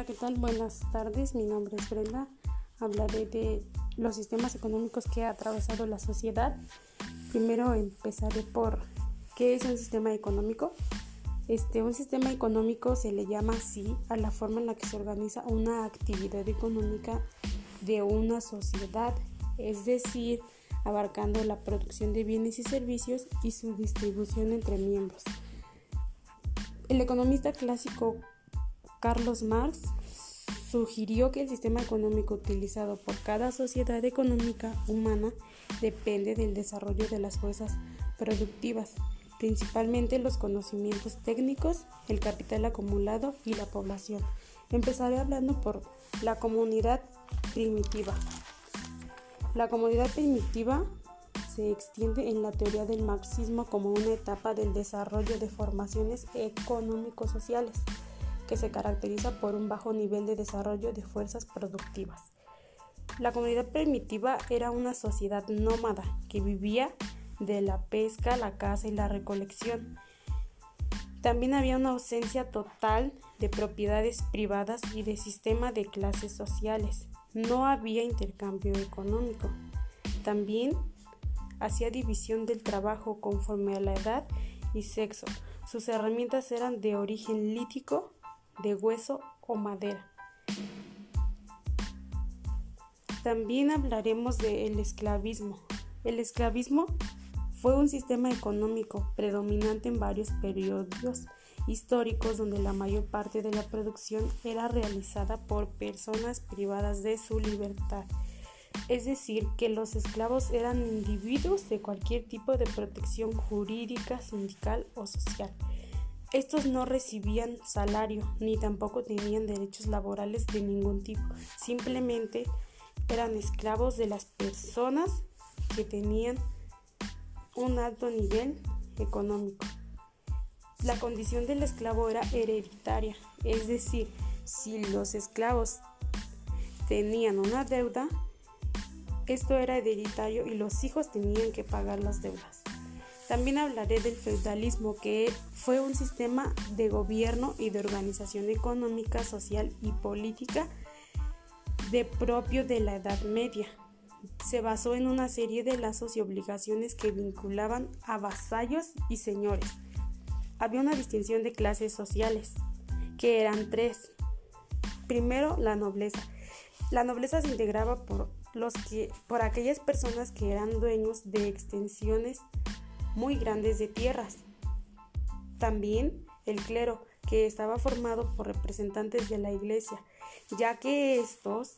Hola, ¿qué tal? Buenas tardes, mi nombre es Brenda. Hablaré de los sistemas económicos que ha atravesado la sociedad. Primero empezaré por qué es un sistema económico. Este, un sistema económico se le llama así a la forma en la que se organiza una actividad económica de una sociedad, es decir, abarcando la producción de bienes y servicios y su distribución entre miembros. El economista clásico Carlos Marx sugirió que el sistema económico utilizado por cada sociedad económica humana depende del desarrollo de las fuerzas productivas, principalmente los conocimientos técnicos, el capital acumulado y la población. Empezaré hablando por la comunidad primitiva. La comunidad primitiva se extiende en la teoría del marxismo como una etapa del desarrollo de formaciones económico-sociales que se caracteriza por un bajo nivel de desarrollo de fuerzas productivas. La comunidad primitiva era una sociedad nómada que vivía de la pesca, la caza y la recolección. También había una ausencia total de propiedades privadas y de sistema de clases sociales. No había intercambio económico. También hacía división del trabajo conforme a la edad y sexo. Sus herramientas eran de origen lítico de hueso o madera. También hablaremos del esclavismo. El esclavismo fue un sistema económico predominante en varios periodos históricos donde la mayor parte de la producción era realizada por personas privadas de su libertad. Es decir, que los esclavos eran individuos de cualquier tipo de protección jurídica, sindical o social. Estos no recibían salario ni tampoco tenían derechos laborales de ningún tipo. Simplemente eran esclavos de las personas que tenían un alto nivel económico. La condición del esclavo era hereditaria, es decir, si los esclavos tenían una deuda, esto era hereditario y los hijos tenían que pagar las deudas. También hablaré del feudalismo, que fue un sistema de gobierno y de organización económica, social y política de propio de la Edad Media. Se basó en una serie de lazos y obligaciones que vinculaban a vasallos y señores. Había una distinción de clases sociales, que eran tres. Primero, la nobleza. La nobleza se integraba por, los que, por aquellas personas que eran dueños de extensiones muy grandes de tierras. También el clero, que estaba formado por representantes de la iglesia, ya que estos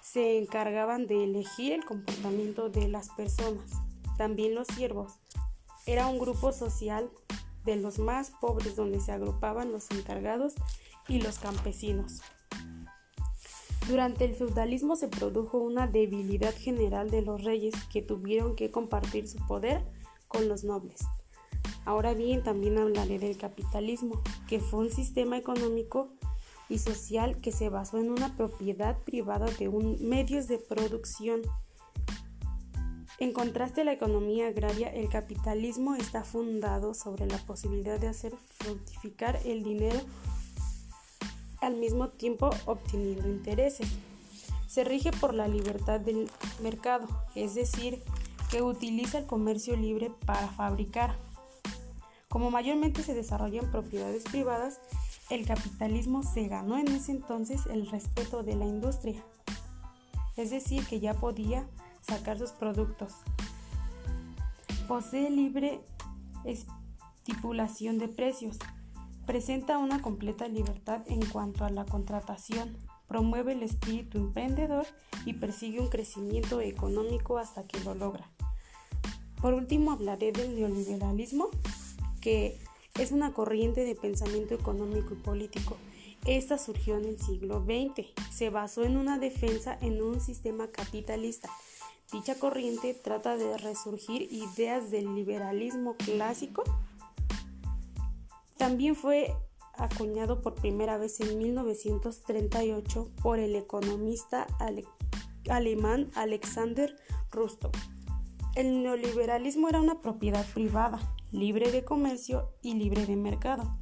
se encargaban de elegir el comportamiento de las personas. También los siervos. Era un grupo social de los más pobres donde se agrupaban los encargados y los campesinos. Durante el feudalismo se produjo una debilidad general de los reyes que tuvieron que compartir su poder con los nobles. Ahora bien, también hablaré del capitalismo, que fue un sistema económico y social que se basó en una propiedad privada de un, medios de producción. En contraste a la economía agraria, el capitalismo está fundado sobre la posibilidad de hacer fructificar el dinero al mismo tiempo obteniendo intereses. Se rige por la libertad del mercado, es decir, que utiliza el comercio libre para fabricar. Como mayormente se desarrolla en propiedades privadas, el capitalismo se ganó en ese entonces el respeto de la industria, es decir, que ya podía sacar sus productos. Posee libre estipulación de precios, presenta una completa libertad en cuanto a la contratación, promueve el espíritu emprendedor y persigue un crecimiento económico hasta que lo logra. Por último, hablaré del neoliberalismo, que es una corriente de pensamiento económico y político. Esta surgió en el siglo XX. Se basó en una defensa en un sistema capitalista. Dicha corriente trata de resurgir ideas del liberalismo clásico. También fue acuñado por primera vez en 1938 por el economista alemán Alexander Rustow. El neoliberalismo era una propiedad privada, libre de comercio y libre de mercado.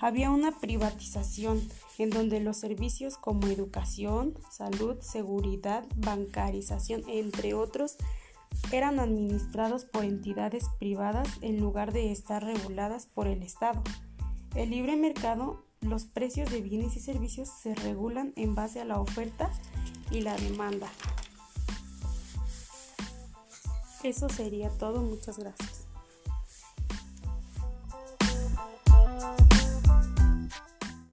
Había una privatización en donde los servicios como educación, salud, seguridad, bancarización, entre otros, eran administrados por entidades privadas en lugar de estar reguladas por el Estado. El libre mercado, los precios de bienes y servicios se regulan en base a la oferta y la demanda. Eso sería todo, muchas gracias.